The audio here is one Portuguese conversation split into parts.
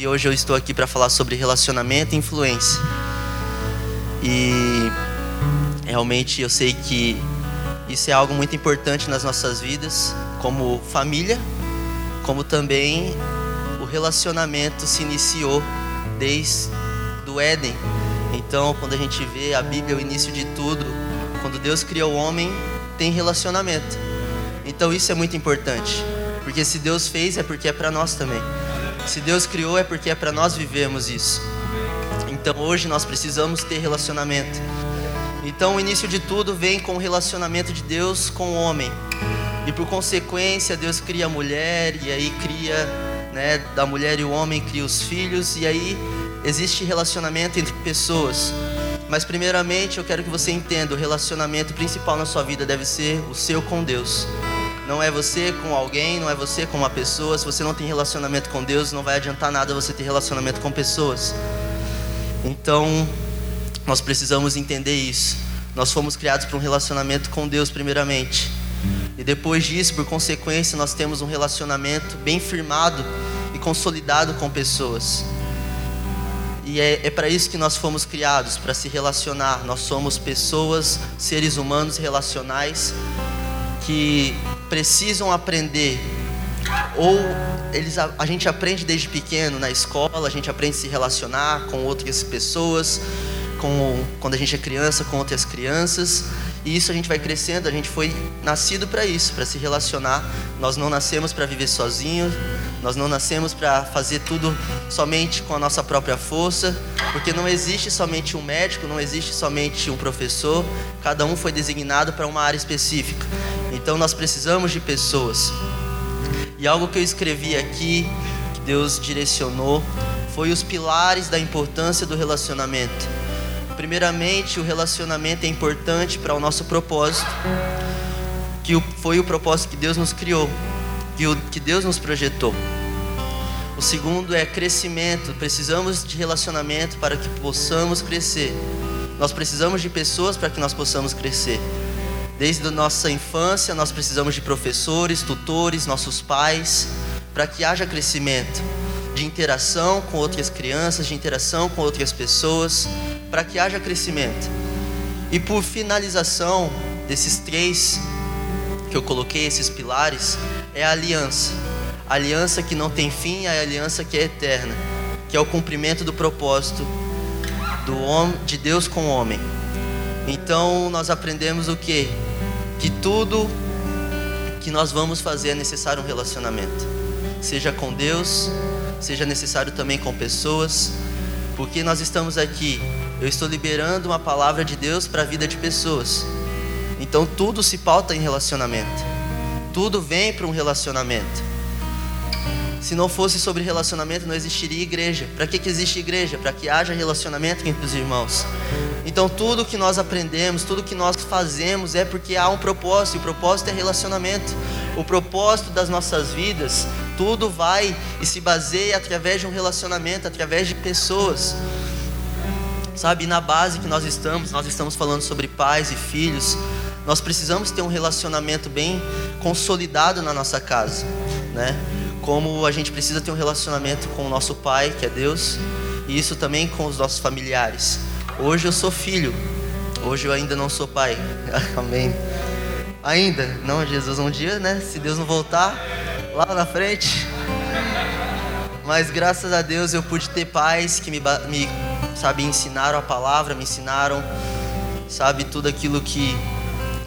E hoje eu estou aqui para falar sobre relacionamento e influência. E realmente eu sei que isso é algo muito importante nas nossas vidas, como família, como também o relacionamento se iniciou desde do Éden. Então, quando a gente vê a Bíblia, o início de tudo, quando Deus criou o homem, tem relacionamento. Então, isso é muito importante, porque se Deus fez é porque é para nós também. Se Deus criou é porque é para nós vivermos isso. Então, hoje nós precisamos ter relacionamento. Então, o início de tudo vem com o relacionamento de Deus com o homem. E por consequência, Deus cria a mulher e aí cria, né, da mulher e o homem cria os filhos e aí existe relacionamento entre pessoas. Mas primeiramente, eu quero que você entenda, o relacionamento principal na sua vida deve ser o seu com Deus. Não é você com alguém, não é você com uma pessoa. Se você não tem relacionamento com Deus, não vai adiantar nada você ter relacionamento com pessoas. Então, nós precisamos entender isso. Nós fomos criados para um relacionamento com Deus, primeiramente. E depois disso, por consequência, nós temos um relacionamento bem firmado e consolidado com pessoas. E é, é para isso que nós fomos criados para se relacionar. Nós somos pessoas, seres humanos relacionais que precisam aprender. Ou eles, a, a gente aprende desde pequeno na escola, a gente aprende a se relacionar com outras pessoas, com, quando a gente é criança, com outras crianças. E isso a gente vai crescendo, a gente foi nascido para isso, para se relacionar. Nós não nascemos para viver sozinhos, nós não nascemos para fazer tudo somente com a nossa própria força, porque não existe somente um médico, não existe somente um professor, cada um foi designado para uma área específica. Então nós precisamos de pessoas. E algo que eu escrevi aqui, que Deus direcionou, foi os pilares da importância do relacionamento. Primeiramente, o relacionamento é importante para o nosso propósito, que foi o propósito que Deus nos criou, que Deus nos projetou. O segundo é crescimento. Precisamos de relacionamento para que possamos crescer. Nós precisamos de pessoas para que nós possamos crescer. Desde a nossa infância, nós precisamos de professores, tutores, nossos pais, para que haja crescimento de interação com outras crianças, de interação com outras pessoas, para que haja crescimento. E por finalização desses três que eu coloquei, esses pilares, é a aliança. A aliança que não tem fim, a aliança que é eterna, que é o cumprimento do propósito do homem, de Deus com o homem. Então nós aprendemos o que? Que tudo que nós vamos fazer é necessário um relacionamento, seja com Deus, seja necessário também com pessoas, porque nós estamos aqui. Eu estou liberando uma palavra de Deus para a vida de pessoas. Então tudo se pauta em relacionamento. Tudo vem para um relacionamento. Se não fosse sobre relacionamento, não existiria igreja. Para que, que existe igreja? Para que haja relacionamento entre os irmãos. Então, tudo que nós aprendemos, tudo que nós fazemos é porque há um propósito, e o propósito é relacionamento. O propósito das nossas vidas tudo vai e se baseia através de um relacionamento, através de pessoas. Sabe, na base que nós estamos, nós estamos falando sobre pais e filhos. Nós precisamos ter um relacionamento bem consolidado na nossa casa, né? Como a gente precisa ter um relacionamento com o nosso pai, que é Deus, e isso também com os nossos familiares. Hoje eu sou filho, hoje eu ainda não sou pai. Amém. Ainda, não, Jesus, um dia, né? Se Deus não voltar, lá na frente. Mas graças a Deus eu pude ter pais que me, me sabe, ensinaram a palavra, me ensinaram, sabe, tudo aquilo que,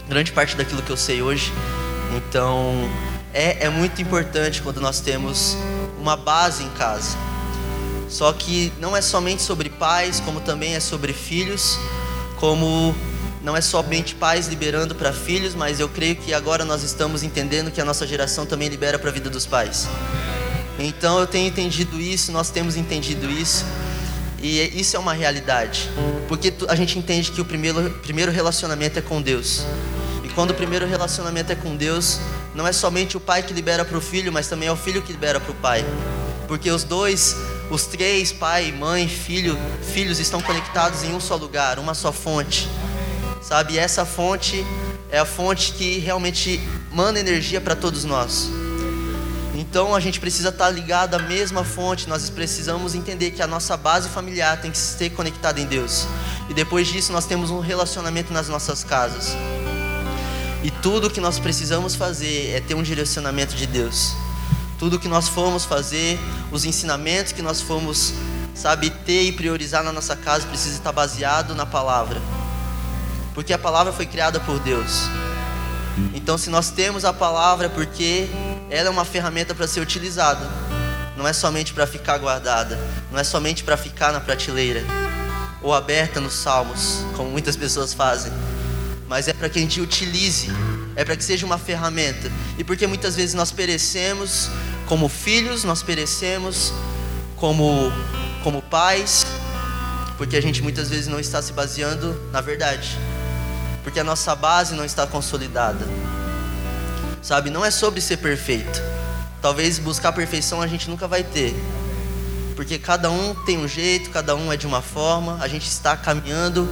grande parte daquilo que eu sei hoje. Então, é, é muito importante quando nós temos uma base em casa. Só que não é somente sobre pais, como também é sobre filhos, como não é somente pais liberando para filhos, mas eu creio que agora nós estamos entendendo que a nossa geração também libera para a vida dos pais. Então eu tenho entendido isso, nós temos entendido isso, e isso é uma realidade, porque a gente entende que o primeiro, primeiro relacionamento é com Deus. Quando o primeiro relacionamento é com Deus, não é somente o pai que libera para o filho, mas também é o filho que libera para o pai. Porque os dois, os três, pai, mãe, filho, filhos estão conectados em um só lugar, uma só fonte sabe? Essa fonte é a fonte que realmente manda energia para todos nós. Então a gente precisa estar ligado à mesma fonte, nós precisamos entender que a nossa base familiar tem que ser conectada em Deus. E depois disso nós temos um relacionamento nas nossas casas. E tudo que nós precisamos fazer é ter um direcionamento de Deus. Tudo que nós formos fazer, os ensinamentos que nós formos, sabe, ter e priorizar na nossa casa precisa estar baseado na palavra. Porque a palavra foi criada por Deus. Então, se nós temos a palavra, porque ela é uma ferramenta para ser utilizada, não é somente para ficar guardada, não é somente para ficar na prateleira ou aberta nos salmos, como muitas pessoas fazem, mas é para que a gente utilize, é para que seja uma ferramenta. E porque muitas vezes nós perecemos como filhos, nós perecemos como como pais, porque a gente muitas vezes não está se baseando na verdade porque a nossa base não está consolidada. Sabe, não é sobre ser perfeito. Talvez buscar perfeição a gente nunca vai ter. Porque cada um tem um jeito, cada um é de uma forma, a gente está caminhando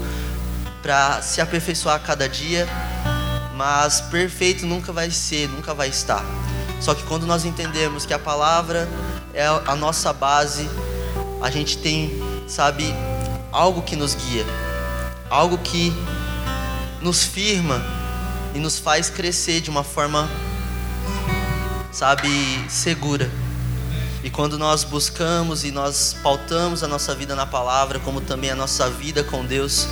para se aperfeiçoar a cada dia, mas perfeito nunca vai ser, nunca vai estar. Só que quando nós entendemos que a palavra é a nossa base, a gente tem, sabe, algo que nos guia, algo que nos firma e nos faz crescer de uma forma, sabe, segura. E quando nós buscamos e nós pautamos a nossa vida na palavra, como também a nossa vida com Deus,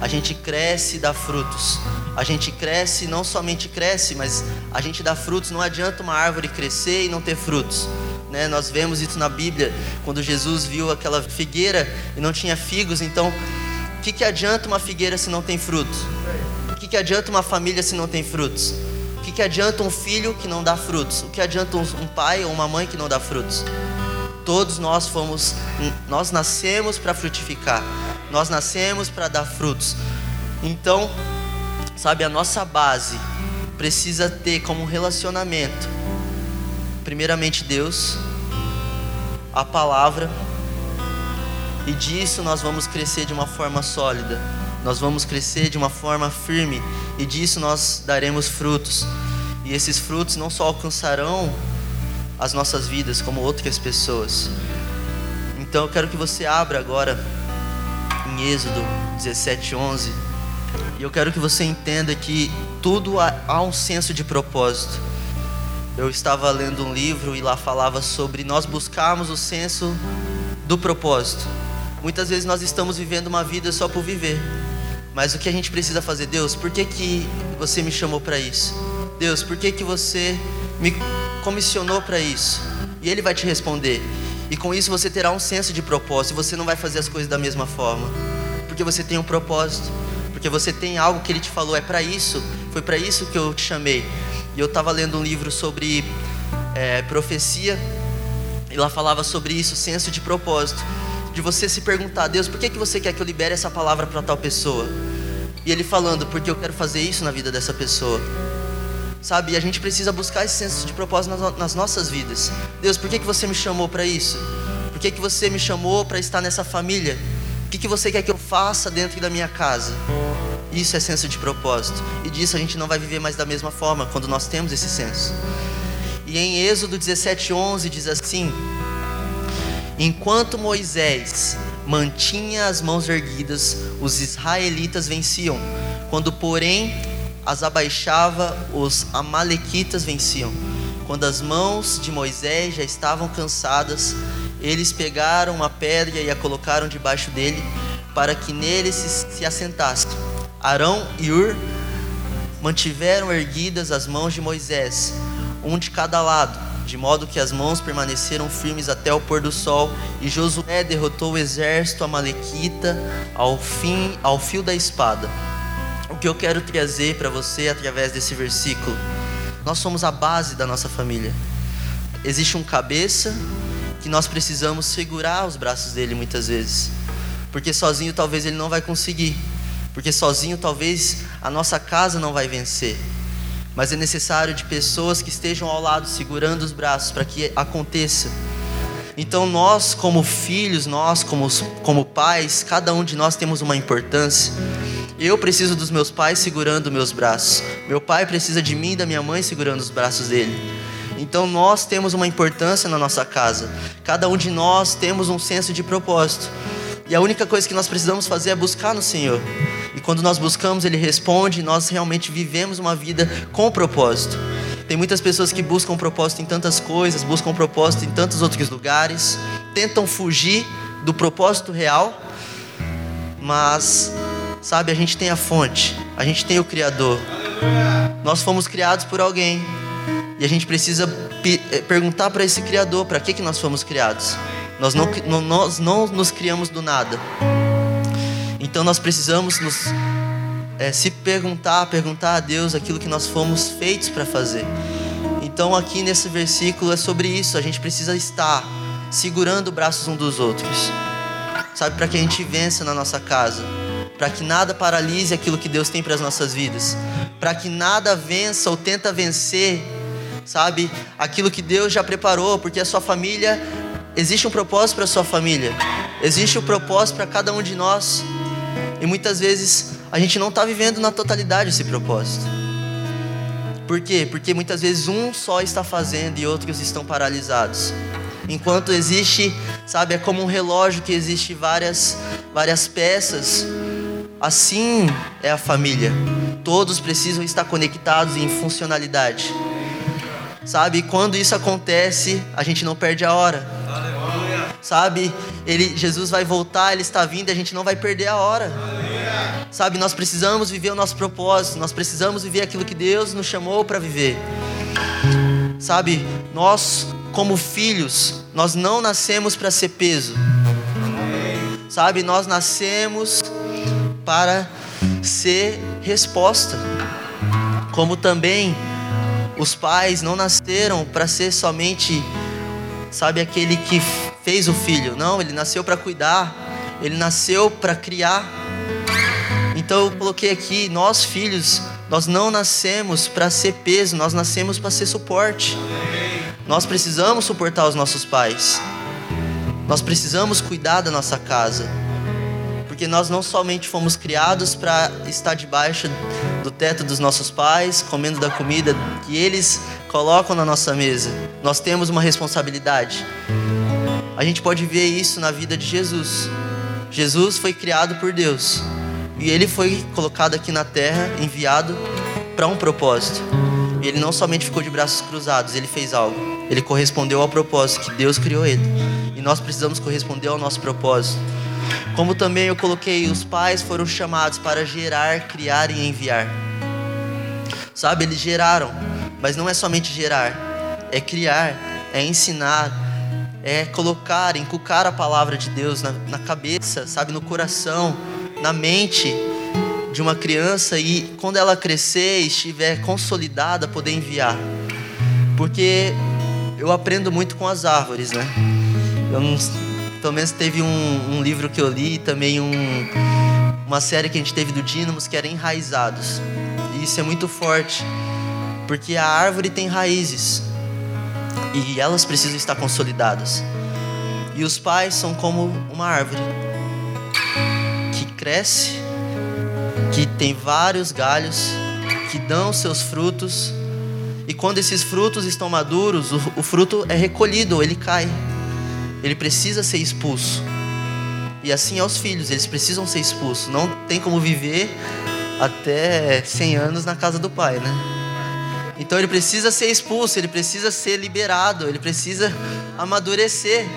a gente cresce e dá frutos. A gente cresce, não somente cresce, mas a gente dá frutos. Não adianta uma árvore crescer e não ter frutos. Né? Nós vemos isso na Bíblia, quando Jesus viu aquela figueira e não tinha figos. Então, o que, que adianta uma figueira se não tem frutos? que, que adianta uma família se não tem frutos? O que, que adianta um filho que não dá frutos? O que adianta um pai ou uma mãe que não dá frutos? Todos nós fomos, nós nascemos para frutificar, nós nascemos para dar frutos. Então, sabe, a nossa base precisa ter como relacionamento, primeiramente Deus, a palavra, e disso nós vamos crescer de uma forma sólida nós vamos crescer de uma forma firme e disso nós daremos frutos. E esses frutos não só alcançarão as nossas vidas, como outras pessoas. Então eu quero que você abra agora em Êxodo 17:11 e eu quero que você entenda que tudo há um senso de propósito. Eu estava lendo um livro e lá falava sobre nós buscarmos o senso do propósito. Muitas vezes nós estamos vivendo uma vida só por viver. Mas o que a gente precisa fazer, Deus, por que, que você me chamou para isso? Deus, por que, que você me comissionou para isso? E Ele vai te responder. E com isso você terá um senso de propósito. Você não vai fazer as coisas da mesma forma. Porque você tem um propósito. Porque você tem algo que Ele te falou. É para isso. Foi para isso que eu te chamei. E eu estava lendo um livro sobre é, profecia. E lá falava sobre isso, senso de propósito de você se perguntar, Deus, por que, que você quer que eu libere essa palavra para tal pessoa? E ele falando, porque eu quero fazer isso na vida dessa pessoa. Sabe, e a gente precisa buscar esse senso de propósito nas, nas nossas vidas. Deus, por que, que você me chamou para isso? Por que, que você me chamou para estar nessa família? O que, que você quer que eu faça dentro da minha casa? Isso é senso de propósito. E disso a gente não vai viver mais da mesma forma quando nós temos esse senso. E em Êxodo 17:11 diz assim: Enquanto Moisés mantinha as mãos erguidas, os israelitas venciam. Quando, porém, as abaixava, os amalequitas venciam. Quando as mãos de Moisés já estavam cansadas, eles pegaram uma pedra e a colocaram debaixo dele, para que nele se, se assentasse. Arão e Ur mantiveram erguidas as mãos de Moisés, um de cada lado de modo que as mãos permaneceram firmes até o pôr do sol, e Josué derrotou o exército amalequita ao fim, ao fio da espada. Que eu quero trazer para você através desse versículo? Nós somos a base da nossa família. Existe um cabeça que nós precisamos segurar os braços dele muitas vezes, porque sozinho talvez ele não vai conseguir, porque sozinho talvez a nossa casa não vai vencer mas é necessário de pessoas que estejam ao lado segurando os braços para que aconteça. Então nós como filhos, nós como, como pais, cada um de nós temos uma importância. Eu preciso dos meus pais segurando meus braços. Meu pai precisa de mim e da minha mãe segurando os braços dele. Então nós temos uma importância na nossa casa. Cada um de nós temos um senso de propósito. E a única coisa que nós precisamos fazer é buscar no Senhor. E quando nós buscamos, Ele responde, e nós realmente vivemos uma vida com propósito. Tem muitas pessoas que buscam propósito em tantas coisas, buscam propósito em tantos outros lugares, tentam fugir do propósito real, mas, sabe, a gente tem a fonte, a gente tem o Criador. Nós fomos criados por alguém e a gente precisa eh, perguntar para esse Criador para que, que nós fomos criados. Nós não, nós não nos criamos do nada. Então nós precisamos nos, é, se perguntar, perguntar a Deus aquilo que nós fomos feitos para fazer. Então aqui nesse versículo é sobre isso. A gente precisa estar segurando braços um dos outros, sabe, para que a gente vença na nossa casa, para que nada paralise aquilo que Deus tem para as nossas vidas, para que nada vença ou tenta vencer, sabe, aquilo que Deus já preparou, porque a sua família Existe um propósito para sua família. Existe um propósito para cada um de nós. E muitas vezes a gente não está vivendo na totalidade esse propósito. Por quê? Porque muitas vezes um só está fazendo e outros estão paralisados. Enquanto existe, sabe, é como um relógio que existe várias várias peças. Assim é a família. Todos precisam estar conectados em funcionalidade. Sabe, quando isso acontece, a gente não perde a hora sabe? Ele, Jesus vai voltar, ele está vindo, a gente não vai perder a hora. Sabe, nós precisamos viver o nosso propósito, nós precisamos viver aquilo que Deus nos chamou para viver. Sabe, nós como filhos, nós não nascemos para ser peso. Sabe, nós nascemos para ser resposta. Como também os pais não nasceram para ser somente, sabe, aquele que fez o filho. Não, ele nasceu para cuidar, ele nasceu para criar. Então eu coloquei aqui, nós filhos, nós não nascemos para ser peso, nós nascemos para ser suporte. Nós precisamos suportar os nossos pais. Nós precisamos cuidar da nossa casa. Porque nós não somente fomos criados para estar debaixo do teto dos nossos pais, comendo da comida que eles colocam na nossa mesa. Nós temos uma responsabilidade. A gente pode ver isso na vida de Jesus. Jesus foi criado por Deus e ele foi colocado aqui na terra, enviado para um propósito. E ele não somente ficou de braços cruzados, ele fez algo. Ele correspondeu ao propósito que Deus criou ele. Nós precisamos corresponder ao nosso propósito. Como também eu coloquei, os pais foram chamados para gerar, criar e enviar. Sabe, eles geraram, mas não é somente gerar, é criar, é ensinar, é colocar, inculcar a palavra de Deus na, na cabeça, sabe, no coração, na mente de uma criança e quando ela crescer e estiver consolidada, poder enviar. Porque eu aprendo muito com as árvores, né? Eu não, pelo menos teve um, um, livro que eu li, também um, uma série que a gente teve do Dínamos que era Enraizados. E isso é muito forte, porque a árvore tem raízes e elas precisam estar consolidadas. E os pais são como uma árvore que cresce, que tem vários galhos, que dão seus frutos, e quando esses frutos estão maduros, o, o fruto é recolhido, ele cai, ele precisa ser expulso. E assim é os filhos, eles precisam ser expulsos. Não tem como viver até 100 anos na casa do pai, né? Então ele precisa ser expulso, ele precisa ser liberado, ele precisa amadurecer.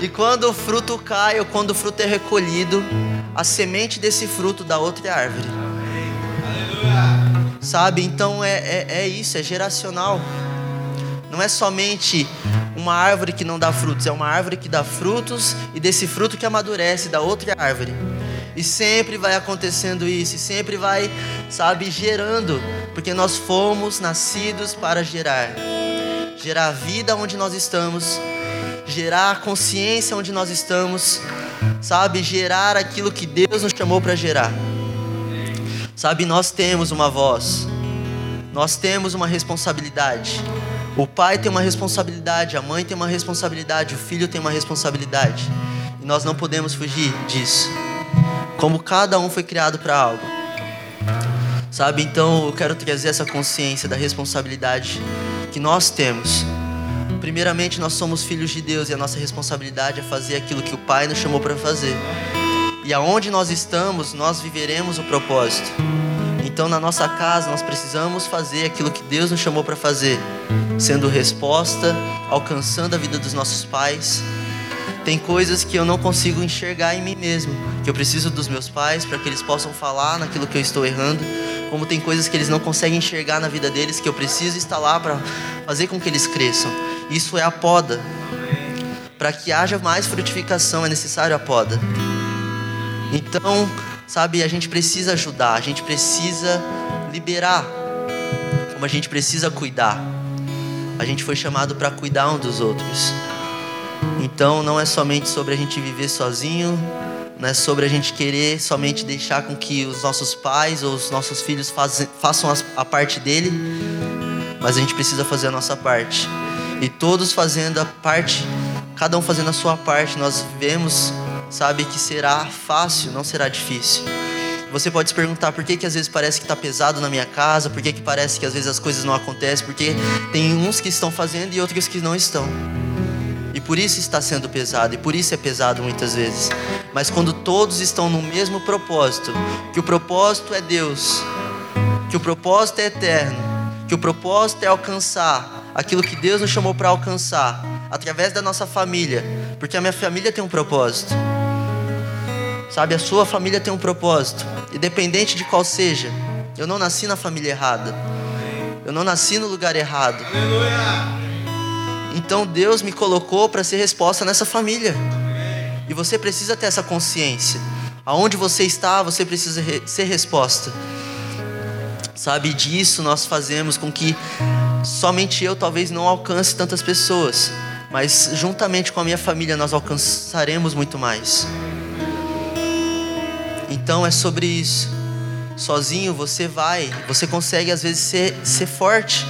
e quando o fruto cai ou quando o fruto é recolhido, a semente desse fruto dá outra árvore. Sabe? Então é, é, é isso, é geracional. Não é somente uma árvore que não dá frutos, é uma árvore que dá frutos e desse fruto que amadurece dá outra árvore. E sempre vai acontecendo isso, e sempre vai, sabe, gerando, porque nós fomos nascidos para gerar. Gerar vida onde nós estamos, gerar consciência onde nós estamos, sabe, gerar aquilo que Deus nos chamou para gerar. Sabe, nós temos uma voz, nós temos uma responsabilidade. O pai tem uma responsabilidade, a mãe tem uma responsabilidade, o filho tem uma responsabilidade. E nós não podemos fugir disso como cada um foi criado para algo. Sabe? Então eu quero trazer essa consciência da responsabilidade que nós temos. Primeiramente, nós somos filhos de Deus e a nossa responsabilidade é fazer aquilo que o Pai nos chamou para fazer. E aonde nós estamos, nós viveremos o propósito. Então, na nossa casa, nós precisamos fazer aquilo que Deus nos chamou para fazer, sendo resposta, alcançando a vida dos nossos pais. Tem coisas que eu não consigo enxergar em mim mesmo, que eu preciso dos meus pais para que eles possam falar naquilo que eu estou errando, como tem coisas que eles não conseguem enxergar na vida deles que eu preciso estar lá para fazer com que eles cresçam. Isso é a poda. Para que haja mais frutificação é necessário a poda. Então, Sabe, a gente precisa ajudar, a gente precisa liberar, como a gente precisa cuidar. A gente foi chamado para cuidar um dos outros. Então não é somente sobre a gente viver sozinho, não é sobre a gente querer somente deixar com que os nossos pais ou os nossos filhos façam a parte dele, mas a gente precisa fazer a nossa parte. E todos fazendo a parte, cada um fazendo a sua parte, nós vivemos sabe que será fácil, não será difícil. Você pode se perguntar por que, que às vezes parece que está pesado na minha casa, por que, que parece que às vezes as coisas não acontecem, porque tem uns que estão fazendo e outros que não estão. E por isso está sendo pesado, e por isso é pesado muitas vezes. Mas quando todos estão no mesmo propósito, que o propósito é Deus, que o propósito é eterno, que o propósito é alcançar aquilo que Deus nos chamou para alcançar, através da nossa família, porque a minha família tem um propósito. Sabe, a sua família tem um propósito, independente de qual seja. Eu não nasci na família errada. Eu não nasci no lugar errado. Então Deus me colocou para ser resposta nessa família. E você precisa ter essa consciência. Aonde você está, você precisa ser resposta. Sabe, disso nós fazemos com que somente eu talvez não alcance tantas pessoas, mas juntamente com a minha família nós alcançaremos muito mais. Então é sobre isso. Sozinho você vai, você consegue às vezes ser, ser forte,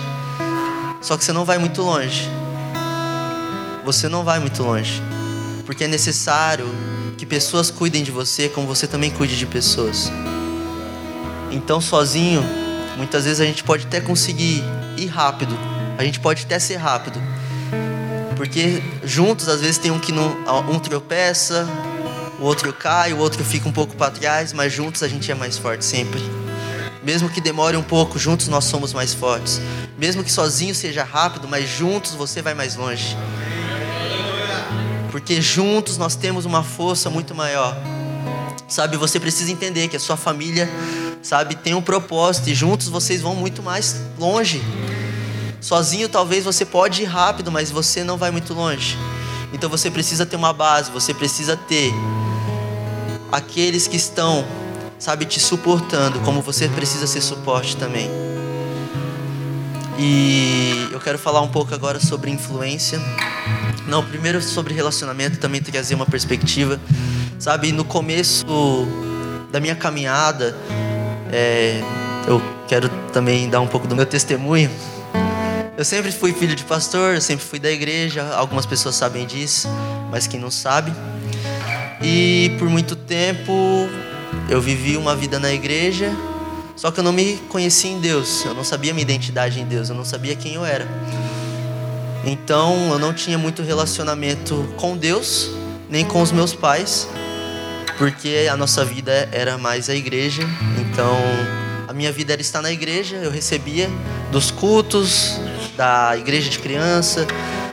só que você não vai muito longe. Você não vai muito longe, porque é necessário que pessoas cuidem de você, como você também cuide de pessoas. Então, sozinho, muitas vezes a gente pode até conseguir ir rápido, a gente pode até ser rápido, porque juntos às vezes tem um que não, um tropeça, o outro cai, o outro fica um pouco para trás, mas juntos a gente é mais forte sempre. Mesmo que demore um pouco, juntos nós somos mais fortes. Mesmo que sozinho seja rápido, mas juntos você vai mais longe. Porque juntos nós temos uma força muito maior. Sabe, você precisa entender que a sua família, sabe, tem um propósito e juntos vocês vão muito mais longe. Sozinho talvez você pode ir rápido, mas você não vai muito longe. Então você precisa ter uma base, você precisa ter aqueles que estão, sabe, te suportando, como você precisa ser suporte também. E eu quero falar um pouco agora sobre influência. Não, primeiro sobre relacionamento, também trazer uma perspectiva. Sabe, no começo da minha caminhada, é, eu quero também dar um pouco do meu testemunho. Eu sempre fui filho de pastor, eu sempre fui da igreja. Algumas pessoas sabem disso, mas quem não sabe. E por muito tempo eu vivi uma vida na igreja, só que eu não me conhecia em Deus, eu não sabia minha identidade em Deus, eu não sabia quem eu era. Então eu não tinha muito relacionamento com Deus, nem com os meus pais, porque a nossa vida era mais a igreja. Então a minha vida era estar na igreja, eu recebia dos cultos, da igreja de criança,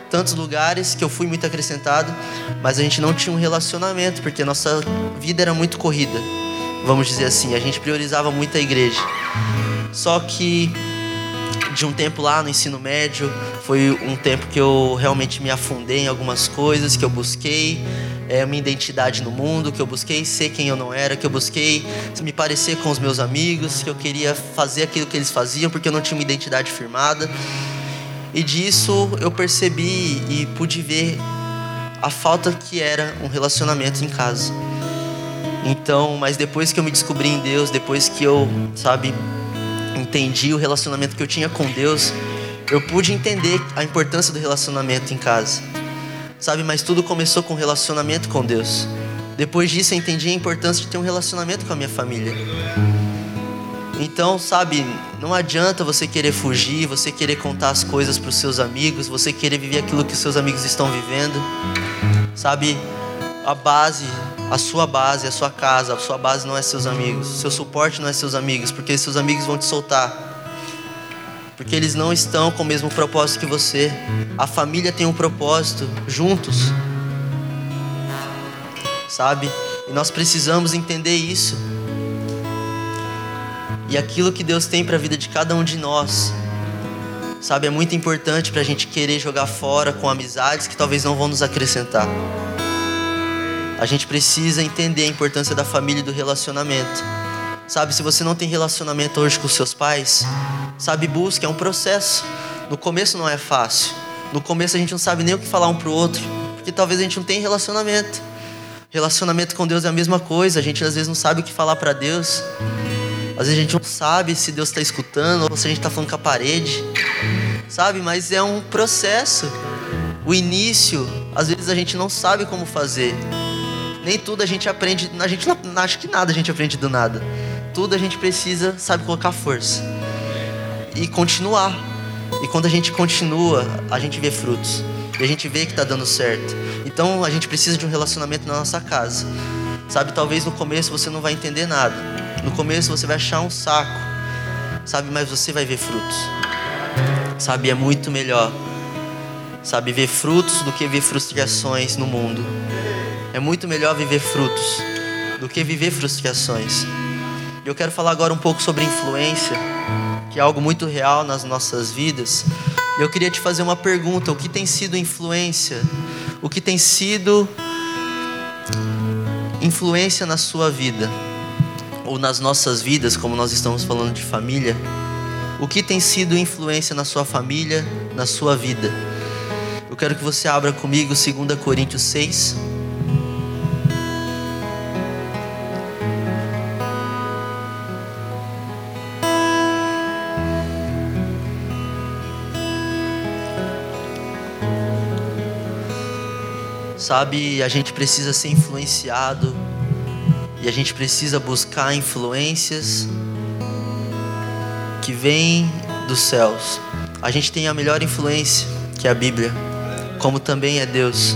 tantos lugares que eu fui muito acrescentado, mas a gente não tinha um relacionamento, porque nossa vida era muito corrida, vamos dizer assim, a gente priorizava muito a igreja. Só que de um tempo lá no ensino médio, foi um tempo que eu realmente me afundei em algumas coisas, que eu busquei é, minha identidade no mundo, que eu busquei ser quem eu não era, que eu busquei me parecer com os meus amigos, que eu queria fazer aquilo que eles faziam, porque eu não tinha uma identidade firmada. E disso eu percebi e pude ver a falta que era um relacionamento em casa. Então, mas depois que eu me descobri em Deus, depois que eu, sabe, entendi o relacionamento que eu tinha com Deus, eu pude entender a importância do relacionamento em casa. Sabe, mas tudo começou com relacionamento com Deus. Depois disso, eu entendi a importância de ter um relacionamento com a minha família. Então, sabe, não adianta você querer fugir, você querer contar as coisas para os seus amigos, você querer viver aquilo que os seus amigos estão vivendo. Sabe, a base, a sua base, a sua casa, a sua base não é seus amigos, seu suporte não é seus amigos, porque seus amigos vão te soltar. Porque eles não estão com o mesmo propósito que você. A família tem um propósito juntos. Sabe? E nós precisamos entender isso. E aquilo que Deus tem para a vida de cada um de nós, sabe, é muito importante para a gente querer jogar fora com amizades que talvez não vão nos acrescentar. A gente precisa entender a importância da família e do relacionamento. Sabe, se você não tem relacionamento hoje com seus pais, sabe, busque, é um processo. No começo não é fácil. No começo a gente não sabe nem o que falar um pro outro, porque talvez a gente não tenha relacionamento. Relacionamento com Deus é a mesma coisa, a gente às vezes não sabe o que falar para Deus. Às vezes a gente não sabe se Deus está escutando ou se a gente está falando com a parede, sabe? Mas é um processo. O início, às vezes a gente não sabe como fazer. Nem tudo a gente aprende, a gente não, acho que nada a gente aprende do nada. Tudo a gente precisa, sabe, colocar força e continuar. E quando a gente continua, a gente vê frutos. E a gente vê que está dando certo. Então a gente precisa de um relacionamento na nossa casa. Sabe, talvez no começo você não vai entender nada. No começo você vai achar um saco, sabe? Mas você vai ver frutos, sabe? É muito melhor, sabe? Ver frutos do que ver frustrações no mundo. É muito melhor viver frutos do que viver frustrações. Eu quero falar agora um pouco sobre influência, que é algo muito real nas nossas vidas. Eu queria te fazer uma pergunta: o que tem sido influência? O que tem sido influência na sua vida? Ou nas nossas vidas, como nós estamos falando de família, o que tem sido influência na sua família, na sua vida? Eu quero que você abra comigo 2 Coríntios 6. Sabe, a gente precisa ser influenciado e a gente precisa buscar influências que vêm dos céus. A gente tem a melhor influência, que é a Bíblia, como também é Deus.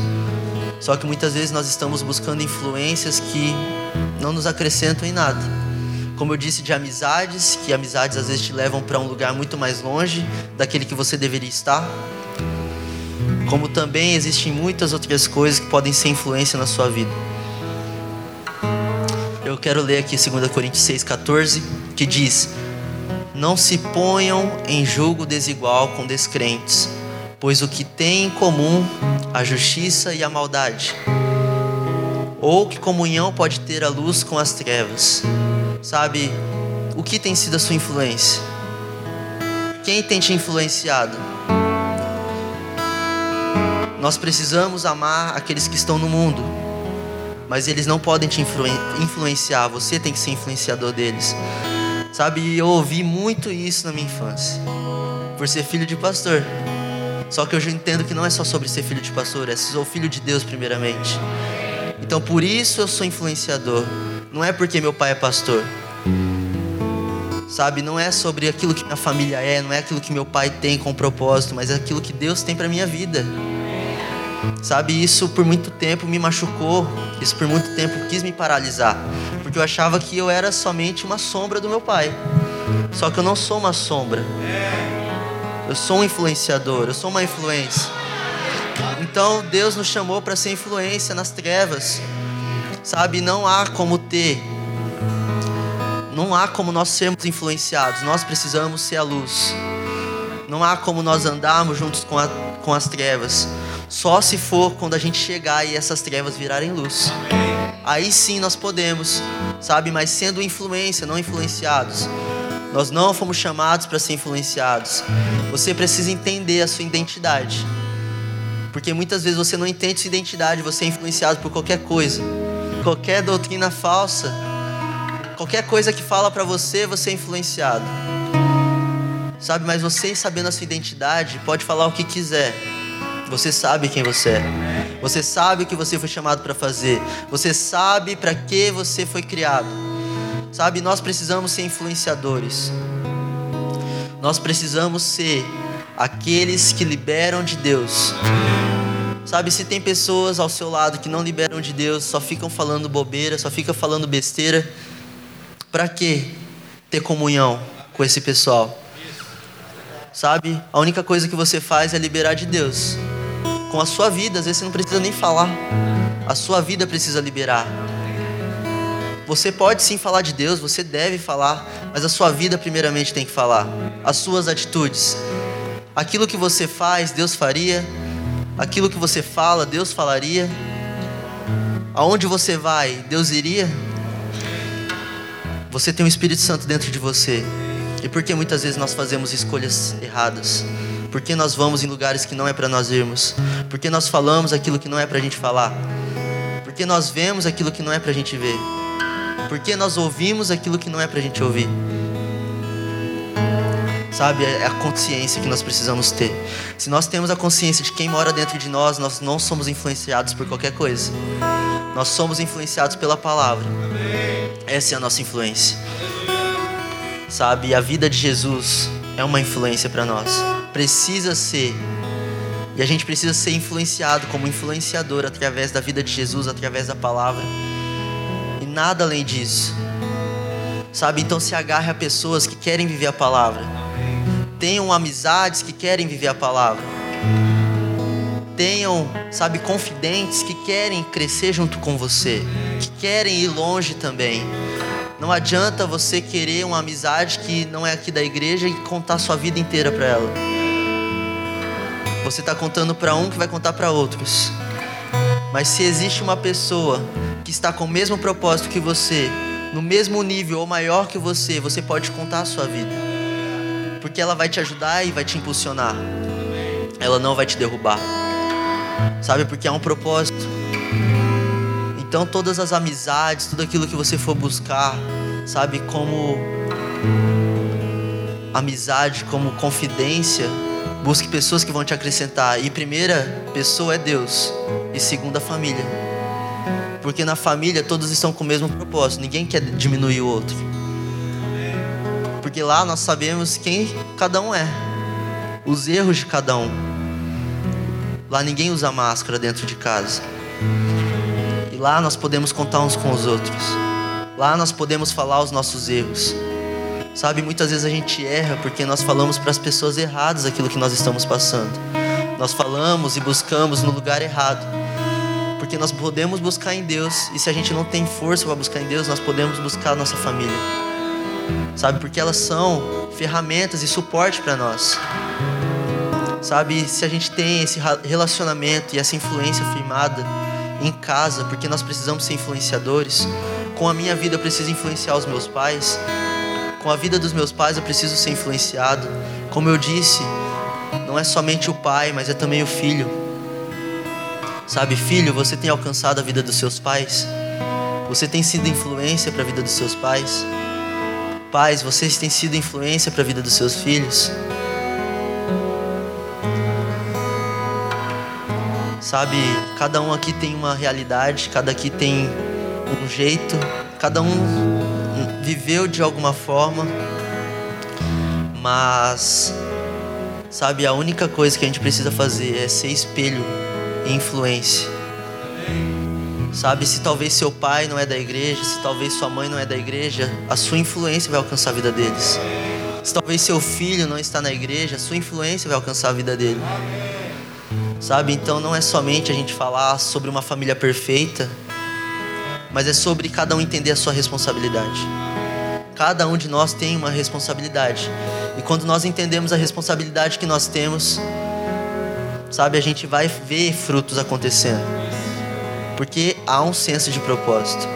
Só que muitas vezes nós estamos buscando influências que não nos acrescentam em nada. Como eu disse, de amizades, que amizades às vezes te levam para um lugar muito mais longe daquele que você deveria estar. Como também existem muitas outras coisas que podem ser influência na sua vida quero ler aqui 2 Coríntios 6,14, que diz: Não se ponham em julgo desigual com descrentes, pois o que tem em comum a justiça e a maldade. Ou que comunhão pode ter a luz com as trevas? Sabe, o que tem sido a sua influência? Quem tem te influenciado? Nós precisamos amar aqueles que estão no mundo mas eles não podem te influ influenciar, você tem que ser influenciador deles. Sabe, eu ouvi muito isso na minha infância, por ser filho de pastor. Só que eu já entendo que não é só sobre ser filho de pastor, é ser filho de Deus primeiramente. Então por isso eu sou influenciador. Não é porque meu pai é pastor. Sabe, não é sobre aquilo que minha família é, não é aquilo que meu pai tem com propósito, mas é aquilo que Deus tem para minha vida. Sabe, isso por muito tempo me machucou, isso por muito tempo quis me paralisar, porque eu achava que eu era somente uma sombra do meu pai. Só que eu não sou uma sombra. Eu sou um influenciador, eu sou uma influência. Então Deus nos chamou para ser influência nas trevas. Sabe, não há como ter não há como nós sermos influenciados, nós precisamos ser a luz. Não há como nós andarmos juntos com, a, com as trevas. Só se for quando a gente chegar e essas trevas virarem luz. Aí sim nós podemos, sabe? Mas sendo influência, não influenciados. Nós não fomos chamados para ser influenciados. Você precisa entender a sua identidade. Porque muitas vezes você não entende sua identidade, você é influenciado por qualquer coisa. Qualquer doutrina falsa, qualquer coisa que fala para você, você é influenciado. Sabe, mas você sabendo a sua identidade, pode falar o que quiser você sabe quem você é. Você sabe o que você foi chamado para fazer. Você sabe para que você foi criado. Sabe, nós precisamos ser influenciadores. Nós precisamos ser aqueles que liberam de Deus. Sabe, se tem pessoas ao seu lado que não liberam de Deus, só ficam falando bobeira, só ficam falando besteira, para que ter comunhão com esse pessoal? Sabe, a única coisa que você faz é liberar de Deus. Com a sua vida, às vezes você não precisa nem falar. A sua vida precisa liberar. Você pode sim falar de Deus, você deve falar, mas a sua vida primeiramente tem que falar. As suas atitudes. Aquilo que você faz, Deus faria. Aquilo que você fala, Deus falaria. Aonde você vai, Deus iria. Você tem o Espírito Santo dentro de você. E por que muitas vezes nós fazemos escolhas erradas? Por que nós vamos em lugares que não é para nós irmos? Por que nós falamos aquilo que não é para a gente falar? Por que nós vemos aquilo que não é para a gente ver? Porque nós ouvimos aquilo que não é para a gente ouvir. Sabe, é a consciência que nós precisamos ter. Se nós temos a consciência de quem mora dentro de nós, nós não somos influenciados por qualquer coisa. Nós somos influenciados pela palavra. Essa é a nossa influência. Sabe, a vida de Jesus é uma influência para nós. Precisa ser. E a gente precisa ser influenciado como influenciador através da vida de Jesus, através da palavra nada além disso. Sabe? Então se agarre a pessoas que querem viver a palavra. Tenham amizades que querem viver a palavra. Tenham, sabe, confidentes que querem crescer junto com você, que querem ir longe também. Não adianta você querer uma amizade que não é aqui da igreja e contar sua vida inteira para ela. Você está contando para um que vai contar para outros. Mas se existe uma pessoa que está com o mesmo propósito que você, no mesmo nível ou maior que você, você pode contar a sua vida. Porque ela vai te ajudar e vai te impulsionar. Ela não vai te derrubar. Sabe? Porque há um propósito. Então todas as amizades, tudo aquilo que você for buscar, sabe, como amizade, como confidência, busque pessoas que vão te acrescentar. E primeira pessoa é Deus, e segunda família. Porque na família todos estão com o mesmo propósito, ninguém quer diminuir o outro. Porque lá nós sabemos quem cada um é, os erros de cada um. Lá ninguém usa máscara dentro de casa. E lá nós podemos contar uns com os outros. Lá nós podemos falar os nossos erros. Sabe, muitas vezes a gente erra porque nós falamos para as pessoas erradas aquilo que nós estamos passando. Nós falamos e buscamos no lugar errado porque nós podemos buscar em Deus, e se a gente não tem força para buscar em Deus, nós podemos buscar a nossa família, sabe? Porque elas são ferramentas e suporte para nós, sabe? Se a gente tem esse relacionamento e essa influência firmada em casa, porque nós precisamos ser influenciadores, com a minha vida eu preciso influenciar os meus pais, com a vida dos meus pais eu preciso ser influenciado, como eu disse, não é somente o pai, mas é também o filho. Sabe, filho, você tem alcançado a vida dos seus pais? Você tem sido influência para a vida dos seus pais? Pais, vocês têm sido influência para a vida dos seus filhos? Sabe, cada um aqui tem uma realidade, cada aqui tem um jeito, cada um viveu de alguma forma, mas sabe, a única coisa que a gente precisa fazer é ser espelho influência. Sabe, se talvez seu pai não é da igreja, se talvez sua mãe não é da igreja, a sua influência vai alcançar a vida deles. Se talvez seu filho não está na igreja, a sua influência vai alcançar a vida dele. Sabe, então não é somente a gente falar sobre uma família perfeita, mas é sobre cada um entender a sua responsabilidade. Cada um de nós tem uma responsabilidade. E quando nós entendemos a responsabilidade que nós temos, sabe, a gente vai ver frutos acontecendo. Porque há um senso de propósito.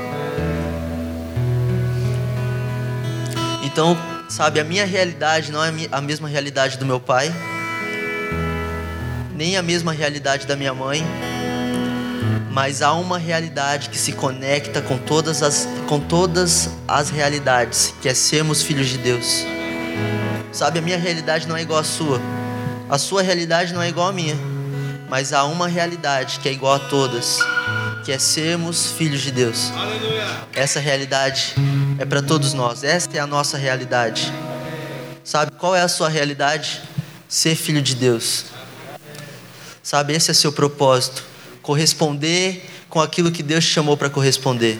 Então, sabe, a minha realidade não é a mesma realidade do meu pai, nem a mesma realidade da minha mãe, mas há uma realidade que se conecta com todas as, com todas as realidades, que é sermos filhos de Deus. Sabe, a minha realidade não é igual à sua. A sua realidade não é igual à minha, mas há uma realidade que é igual a todas, que é sermos filhos de Deus. Aleluia. Essa realidade é para todos nós. Esta é a nossa realidade. Sabe qual é a sua realidade? Ser filho de Deus. Sabe, esse é seu propósito. Corresponder com aquilo que Deus te chamou para corresponder.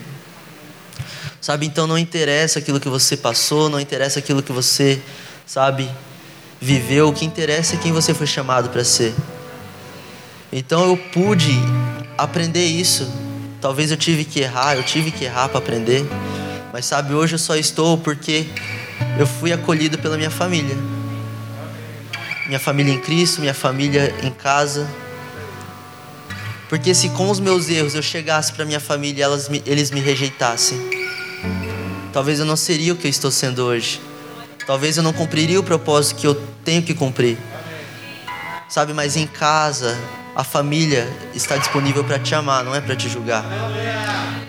Sabe, então não interessa aquilo que você passou, não interessa aquilo que você, sabe, viveu, o que interessa é quem você foi chamado para ser. Então eu pude aprender isso. Talvez eu tive que errar, eu tive que errar para aprender. Mas sabe, hoje eu só estou porque eu fui acolhido pela minha família. Minha família em Cristo, minha família em casa. Porque se com os meus erros eu chegasse para minha família e elas eles me rejeitassem, talvez eu não seria o que eu estou sendo hoje. Talvez eu não cumpriria o propósito que eu tenho que cumprir. Sabe, mas em casa, a família está disponível para te amar, não é para te julgar.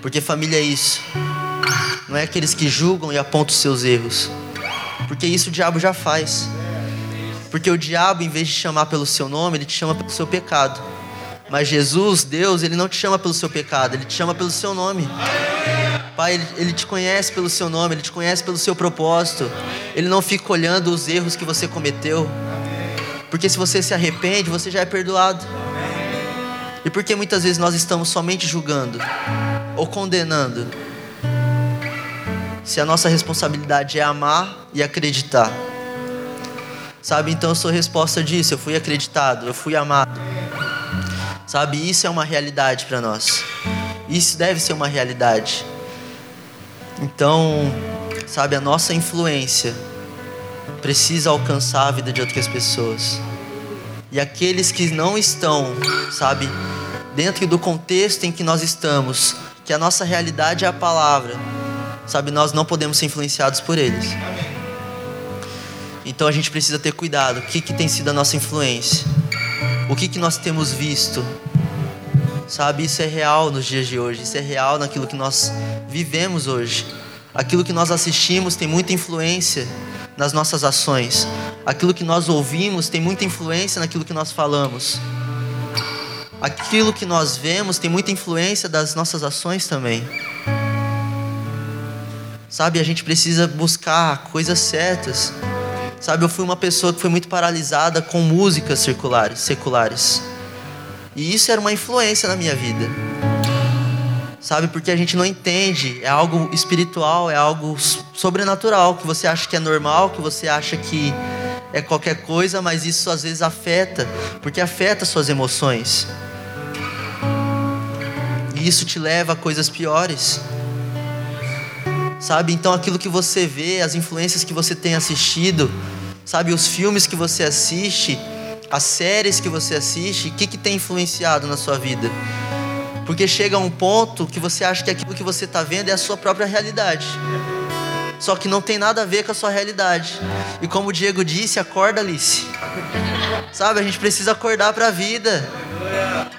Porque família é isso. Não é aqueles que julgam e apontam os seus erros. Porque isso o diabo já faz. Porque o diabo, em vez de chamar pelo seu nome, ele te chama pelo seu pecado. Mas Jesus, Deus, ele não te chama pelo seu pecado, ele te chama pelo seu nome. Pai, ele, ele, te conhece pelo seu nome, ele te conhece pelo seu propósito. Ele não fica olhando os erros que você cometeu. Porque se você se arrepende, você já é perdoado. E porque muitas vezes nós estamos somente julgando ou condenando. Se a nossa responsabilidade é amar e acreditar. Sabe, então eu sou resposta disso. Eu fui acreditado, eu fui amado. Sabe, isso é uma realidade para nós. Isso deve ser uma realidade. Então, sabe, a nossa influência precisa alcançar a vida de outras pessoas. E aqueles que não estão, sabe, dentro do contexto em que nós estamos, que a nossa realidade é a palavra, sabe, nós não podemos ser influenciados por eles. Então a gente precisa ter cuidado. O que, que tem sido a nossa influência? O que, que nós temos visto? Sabe, isso é real nos dias de hoje, isso é real naquilo que nós vivemos hoje. Aquilo que nós assistimos tem muita influência nas nossas ações. Aquilo que nós ouvimos tem muita influência naquilo que nós falamos. Aquilo que nós vemos tem muita influência das nossas ações também. Sabe, a gente precisa buscar coisas certas. Sabe, eu fui uma pessoa que foi muito paralisada com músicas circulares, seculares. E isso era uma influência na minha vida. Sabe, porque a gente não entende, é algo espiritual, é algo sobrenatural, que você acha que é normal, que você acha que é qualquer coisa, mas isso às vezes afeta, porque afeta suas emoções. E isso te leva a coisas piores. Sabe, então aquilo que você vê, as influências que você tem assistido, sabe, os filmes que você assiste, as séries que você assiste, o que, que tem influenciado na sua vida? Porque chega um ponto que você acha que aquilo que você está vendo é a sua própria realidade. Só que não tem nada a ver com a sua realidade. E como o Diego disse, acorda, Alice. Sabe, a gente precisa acordar para a vida.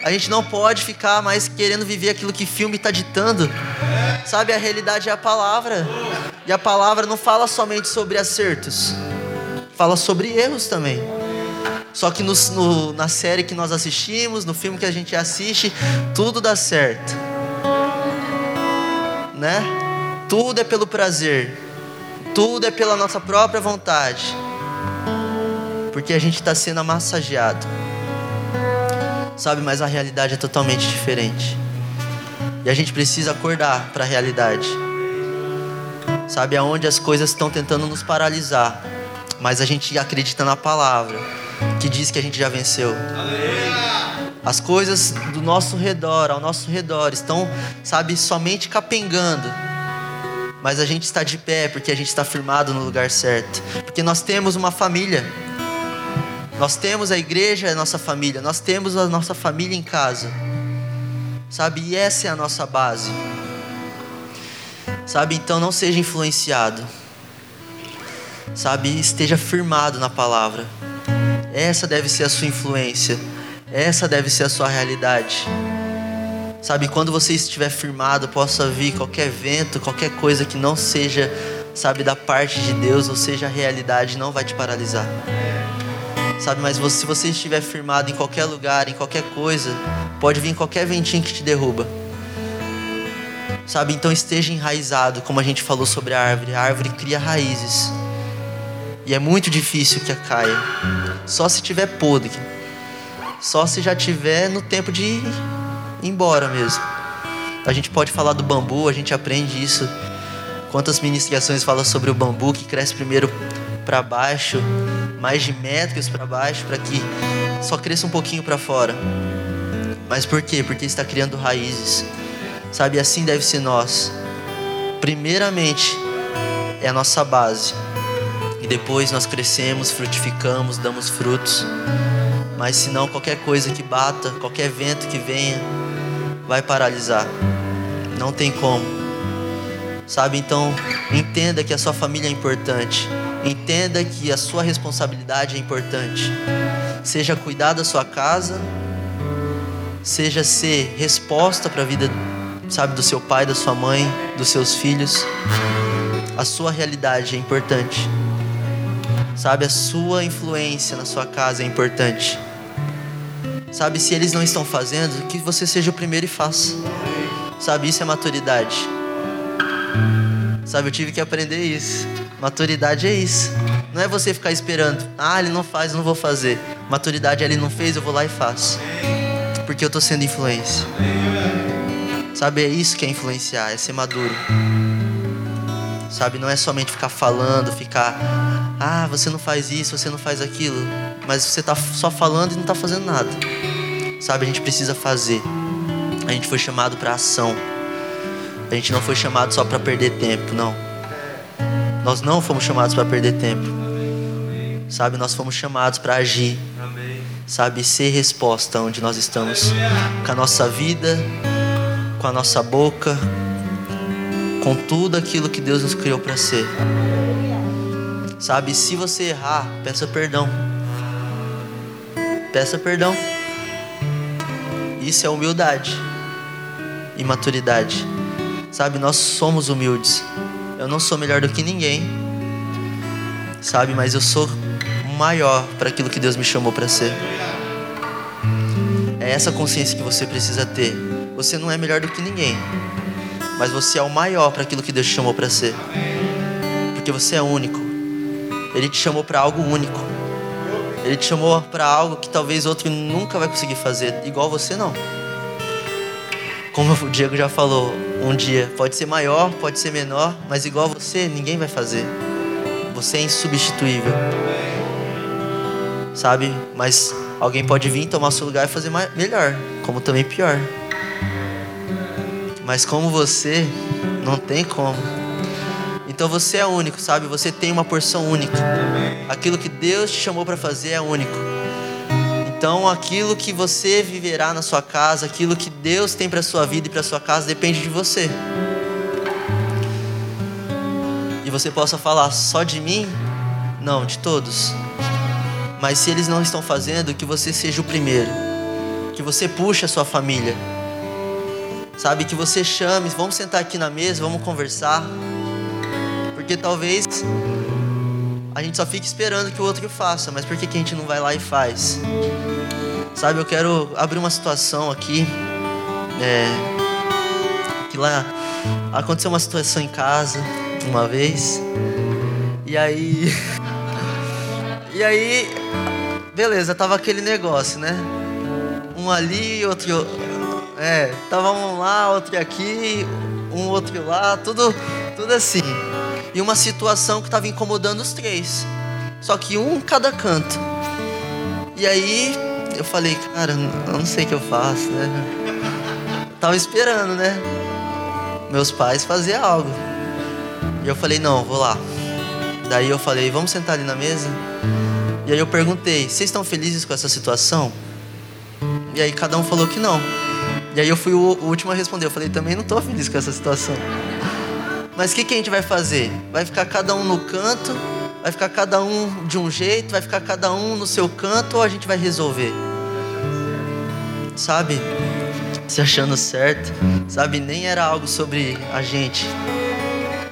A gente não pode ficar mais querendo viver aquilo que filme está ditando. Sabe, a realidade é a palavra. E a palavra não fala somente sobre acertos, fala sobre erros também. Só que no, no, na série que nós assistimos, no filme que a gente assiste, tudo dá certo. Né? Tudo é pelo prazer. Tudo é pela nossa própria vontade. Porque a gente está sendo amassageado. Sabe, mas a realidade é totalmente diferente. E a gente precisa acordar para a realidade. Sabe, aonde as coisas estão tentando nos paralisar. Mas a gente acredita na palavra que diz que a gente já venceu. As coisas do nosso redor, ao nosso redor, estão, sabe, somente capengando. Mas a gente está de pé porque a gente está firmado no lugar certo. Porque nós temos uma família. Nós temos a igreja, a nossa família. Nós temos a nossa família em casa. Sabe, e essa é a nossa base. Sabe, então não seja influenciado. Sabe, esteja firmado na palavra. Essa deve ser a sua influência. Essa deve ser a sua realidade. Sabe, quando você estiver firmado, possa vir qualquer vento, qualquer coisa que não seja, sabe, da parte de Deus, ou seja, a realidade, não vai te paralisar. Sabe, mas se você estiver firmado em qualquer lugar, em qualquer coisa, pode vir qualquer ventinho que te derruba. Sabe, então esteja enraizado, como a gente falou sobre a árvore. A árvore cria raízes. E é muito difícil que a caia. Só se tiver podre. Só se já tiver no tempo de ir embora mesmo. A gente pode falar do bambu, a gente aprende isso. Quantas ministrações falam sobre o bambu que cresce primeiro para baixo, mais de metros para baixo, para que só cresça um pouquinho para fora. Mas por quê? Porque está criando raízes. Sabe, assim deve ser nós. Primeiramente, é a nossa base. E depois nós crescemos, frutificamos, damos frutos. Mas se não, qualquer coisa que bata, qualquer vento que venha, vai paralisar. Não tem como. Sabe, então, entenda que a sua família é importante. Entenda que a sua responsabilidade é importante. Seja cuidar da sua casa, seja ser resposta para a vida sabe, do seu pai, da sua mãe, dos seus filhos. A sua realidade é importante. Sabe, a sua influência na sua casa é importante. Sabe, se eles não estão fazendo, que você seja o primeiro e faça. Sabe, isso é maturidade. Sabe, eu tive que aprender isso. Maturidade é isso. Não é você ficar esperando. Ah, ele não faz, não vou fazer. Maturidade, ele não fez, eu vou lá e faço. Porque eu estou sendo influência. Sabe, é isso que é influenciar, é ser maduro. Sabe, não é somente ficar falando, ficar, ah, você não faz isso, você não faz aquilo, mas você está só falando e não está fazendo nada. Sabe, a gente precisa fazer. A gente foi chamado para ação. A gente não foi chamado só para perder tempo, não. Nós não fomos chamados para perder tempo. Sabe, nós fomos chamados para agir. Sabe, ser resposta onde nós estamos com a nossa vida, com a nossa boca, com tudo aquilo que Deus nos criou para ser. Sabe, se você errar, peça perdão. Peça perdão. Isso é humildade e maturidade. Sabe, nós somos humildes. Eu não sou melhor do que ninguém. Sabe, mas eu sou maior para aquilo que Deus me chamou para ser. É essa consciência que você precisa ter. Você não é melhor do que ninguém, mas você é o maior para aquilo que Deus te chamou para ser. Porque você é único. Ele te chamou para algo único. Ele te chamou para algo que talvez outro nunca vai conseguir fazer, igual você não. Como o Diego já falou um dia, pode ser maior, pode ser menor, mas igual você, ninguém vai fazer. Você é insubstituível. Sabe? Mas alguém pode vir tomar seu lugar e fazer mais, melhor, como também pior. Mas como você, não tem como. Então você é único, sabe? Você tem uma porção única. Aquilo que Deus te chamou para fazer é único. Então aquilo que você viverá na sua casa, aquilo que Deus tem para sua vida e para sua casa depende de você. E você possa falar só de mim? Não, de todos. Mas se eles não estão fazendo, que você seja o primeiro. Que você puxe a sua família Sabe, que você chame, vamos sentar aqui na mesa, vamos conversar. Porque talvez a gente só fique esperando que o outro faça, mas por que, que a gente não vai lá e faz? Sabe, eu quero abrir uma situação aqui. É, que lá aconteceu uma situação em casa uma vez. E aí. E aí. Beleza, tava aquele negócio, né? Um ali, outro é, tava um lá, outro aqui, um outro lá, tudo, tudo assim. E uma situação que estava incomodando os três. Só que um em cada canto. E aí eu falei, cara, eu não sei o que eu faço, né? Tava esperando, né? Meus pais fazer algo. E eu falei, não, vou lá. Daí eu falei, vamos sentar ali na mesa? E aí eu perguntei, vocês estão felizes com essa situação? E aí cada um falou que não. E aí eu fui o, último a responder. Eu falei, também não estou feliz com essa situação. Mas o que, que a gente vai fazer? Vai ficar cada um no canto? Vai ficar cada um de um jeito? Vai ficar cada um no seu canto? Ou a gente vai resolver? Sabe? Se achando certo. Sabe? Nem era algo sobre a gente.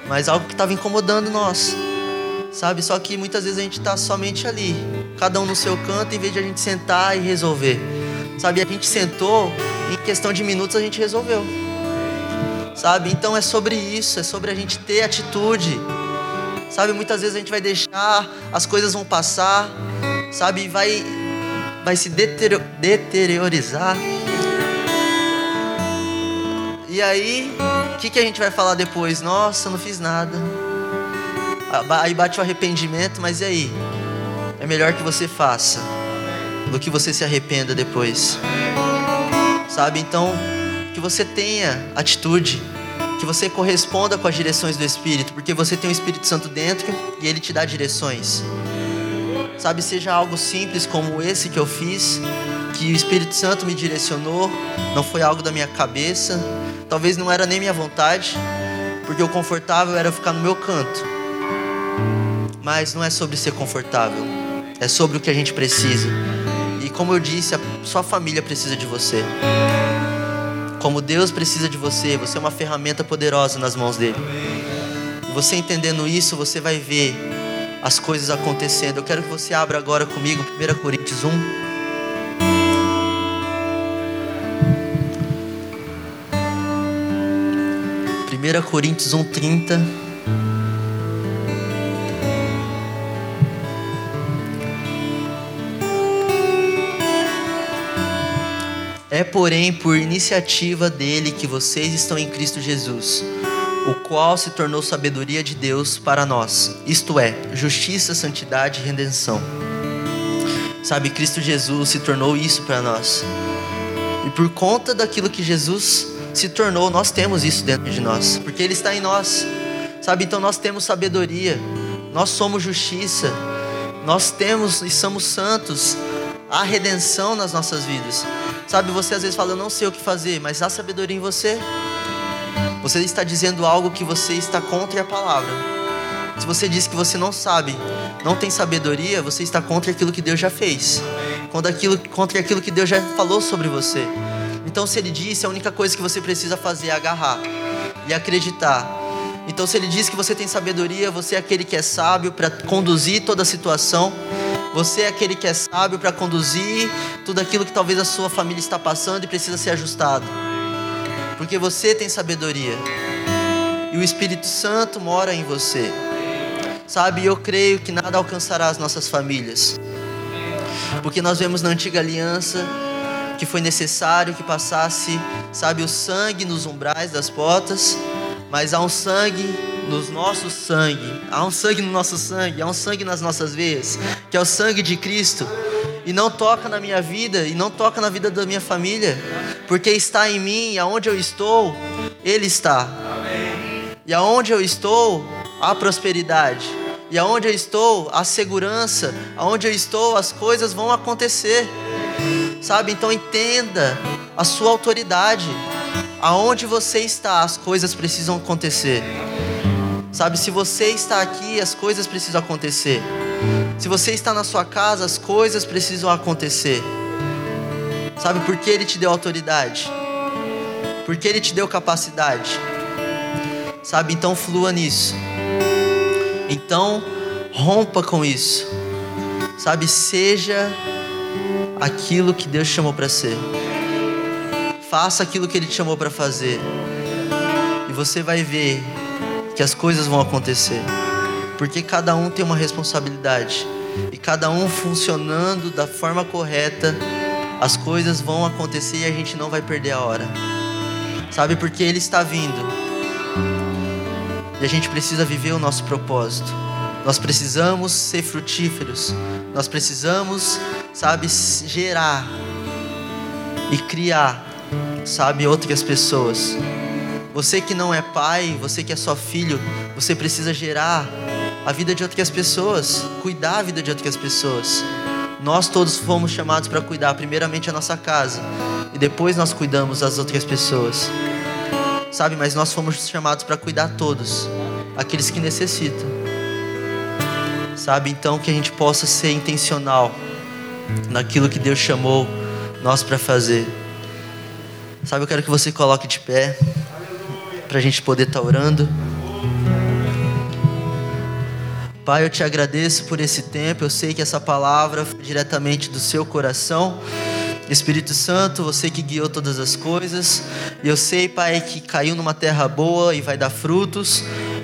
Mas algo que estava incomodando nós. Sabe? Só que muitas vezes a gente está somente ali. Cada um no seu canto, em vez de a gente sentar e resolver. Sabe? A gente sentou em questão de minutos a gente resolveu. Sabe? Então é sobre isso, é sobre a gente ter atitude. Sabe, muitas vezes a gente vai deixar, as coisas vão passar, sabe, e vai vai se deteriorizar. E aí, o que, que a gente vai falar depois? Nossa, não fiz nada. Aí bate o arrependimento, mas e aí? É melhor que você faça do que você se arrependa depois. Sabe? Então, que você tenha atitude, que você corresponda com as direções do Espírito, porque você tem o Espírito Santo dentro e ele te dá direções. Sabe, seja algo simples como esse que eu fiz, que o Espírito Santo me direcionou, não foi algo da minha cabeça, talvez não era nem minha vontade, porque o confortável era ficar no meu canto. Mas não é sobre ser confortável, é sobre o que a gente precisa. E como eu disse, a sua família precisa de você. Como Deus precisa de você, você é uma ferramenta poderosa nas mãos dele. Você entendendo isso, você vai ver as coisas acontecendo. Eu quero que você abra agora comigo 1 Coríntios 1. 1 Coríntios 1, É, porém, por iniciativa dele que vocês estão em Cristo Jesus o qual se tornou sabedoria de Deus para nós, isto é, justiça, santidade e redenção. Sabe, Cristo Jesus se tornou isso para nós. E por conta daquilo que Jesus se tornou, nós temos isso dentro de nós, porque Ele está em nós. Sabe, então nós temos sabedoria, nós somos justiça, nós temos e somos santos, há redenção nas nossas vidas. Sabe, você às vezes fala, eu não sei o que fazer, mas há sabedoria em você. Você está dizendo algo que você está contra a palavra. Se você diz que você não sabe, não tem sabedoria, você está contra aquilo que Deus já fez. Contra aquilo, contra aquilo que Deus já falou sobre você. Então, se Ele disse, a única coisa que você precisa fazer é agarrar e acreditar. Então, se Ele diz que você tem sabedoria, você é aquele que é sábio para conduzir toda a situação. Você é aquele que é sábio para conduzir tudo aquilo que talvez a sua família está passando e precisa ser ajustado. Porque você tem sabedoria. E o Espírito Santo mora em você. Sabe, eu creio que nada alcançará as nossas famílias, porque nós vemos na antiga aliança que foi necessário que passasse, sabe, o sangue nos umbrais das portas, mas há um sangue nos nossos sangue, há um sangue no nosso sangue, há um sangue nas nossas veias, que é o sangue de Cristo e não toca na minha vida e não toca na vida da minha família, porque está em mim e aonde eu estou, Ele está. E aonde eu estou, há prosperidade. E aonde eu estou, há segurança. Aonde eu estou, as coisas vão acontecer. Sabe? Então entenda a sua autoridade. Aonde você está, as coisas precisam acontecer. Sabe? Se você está aqui, as coisas precisam acontecer. Se você está na sua casa, as coisas precisam acontecer. Sabe por que Ele te deu autoridade? Porque Ele te deu capacidade. Sabe? Então flua nisso. Então rompa com isso. Sabe? Seja aquilo que Deus chamou para ser. Faça aquilo que Ele te chamou para fazer. E você vai ver que as coisas vão acontecer porque cada um tem uma responsabilidade e cada um funcionando da forma correta, as coisas vão acontecer e a gente não vai perder a hora. Sabe porque ele está vindo. E a gente precisa viver o nosso propósito. Nós precisamos ser frutíferos. Nós precisamos, sabe, gerar e criar, sabe, outras pessoas. Você que não é pai, você que é só filho, você precisa gerar a vida de outras pessoas, cuidar a vida de outras pessoas. Nós todos fomos chamados para cuidar, primeiramente a nossa casa, e depois nós cuidamos das outras pessoas. Sabe, mas nós fomos chamados para cuidar todos, aqueles que necessitam. Sabe, então que a gente possa ser intencional naquilo que Deus chamou nós para fazer. Sabe, eu quero que você coloque de pé para a gente poder estar tá orando. Pai, eu te agradeço por esse tempo. Eu sei que essa palavra foi diretamente do seu coração. Espírito Santo, você que guiou todas as coisas, e eu sei, Pai, que caiu numa terra boa e vai dar frutos.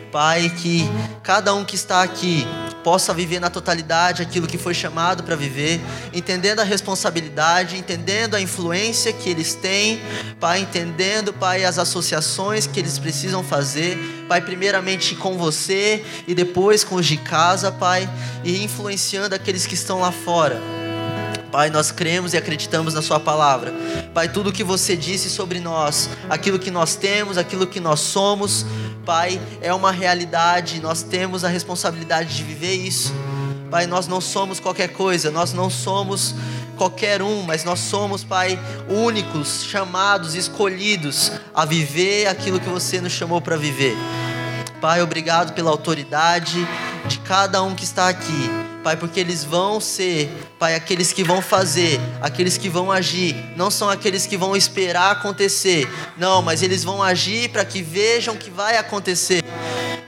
Pai, que cada um que está aqui possa viver na totalidade aquilo que foi chamado para viver, entendendo a responsabilidade, entendendo a influência que eles têm, Pai, entendendo, Pai, as associações que eles precisam fazer, Pai, primeiramente com você e depois com os de casa, Pai, e influenciando aqueles que estão lá fora. Pai, nós cremos e acreditamos na Sua palavra. Pai, tudo que você disse sobre nós, aquilo que nós temos, aquilo que nós somos, Pai, é uma realidade, nós temos a responsabilidade de viver isso. Pai, nós não somos qualquer coisa, nós não somos qualquer um, mas nós somos, Pai, únicos, chamados, escolhidos a viver aquilo que você nos chamou para viver. Pai, obrigado pela autoridade de cada um que está aqui. Pai, porque eles vão ser, Pai, aqueles que vão fazer, aqueles que vão agir, não são aqueles que vão esperar acontecer, não, mas eles vão agir para que vejam que vai acontecer,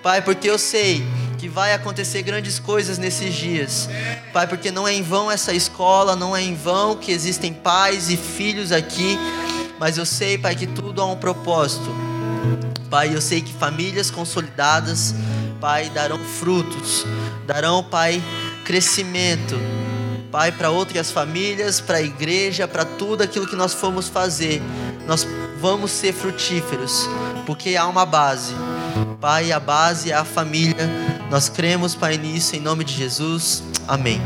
Pai, porque eu sei que vai acontecer grandes coisas nesses dias, Pai, porque não é em vão essa escola, não é em vão que existem pais e filhos aqui, mas eu sei, Pai, que tudo há um propósito, Pai, eu sei que famílias consolidadas, Pai, darão frutos, darão, Pai, crescimento, Pai, para outras famílias, para a igreja, para tudo aquilo que nós formos fazer, nós vamos ser frutíferos, porque há uma base. Pai, a base é a família. Nós cremos, Pai, nisso, em nome de Jesus. Amém.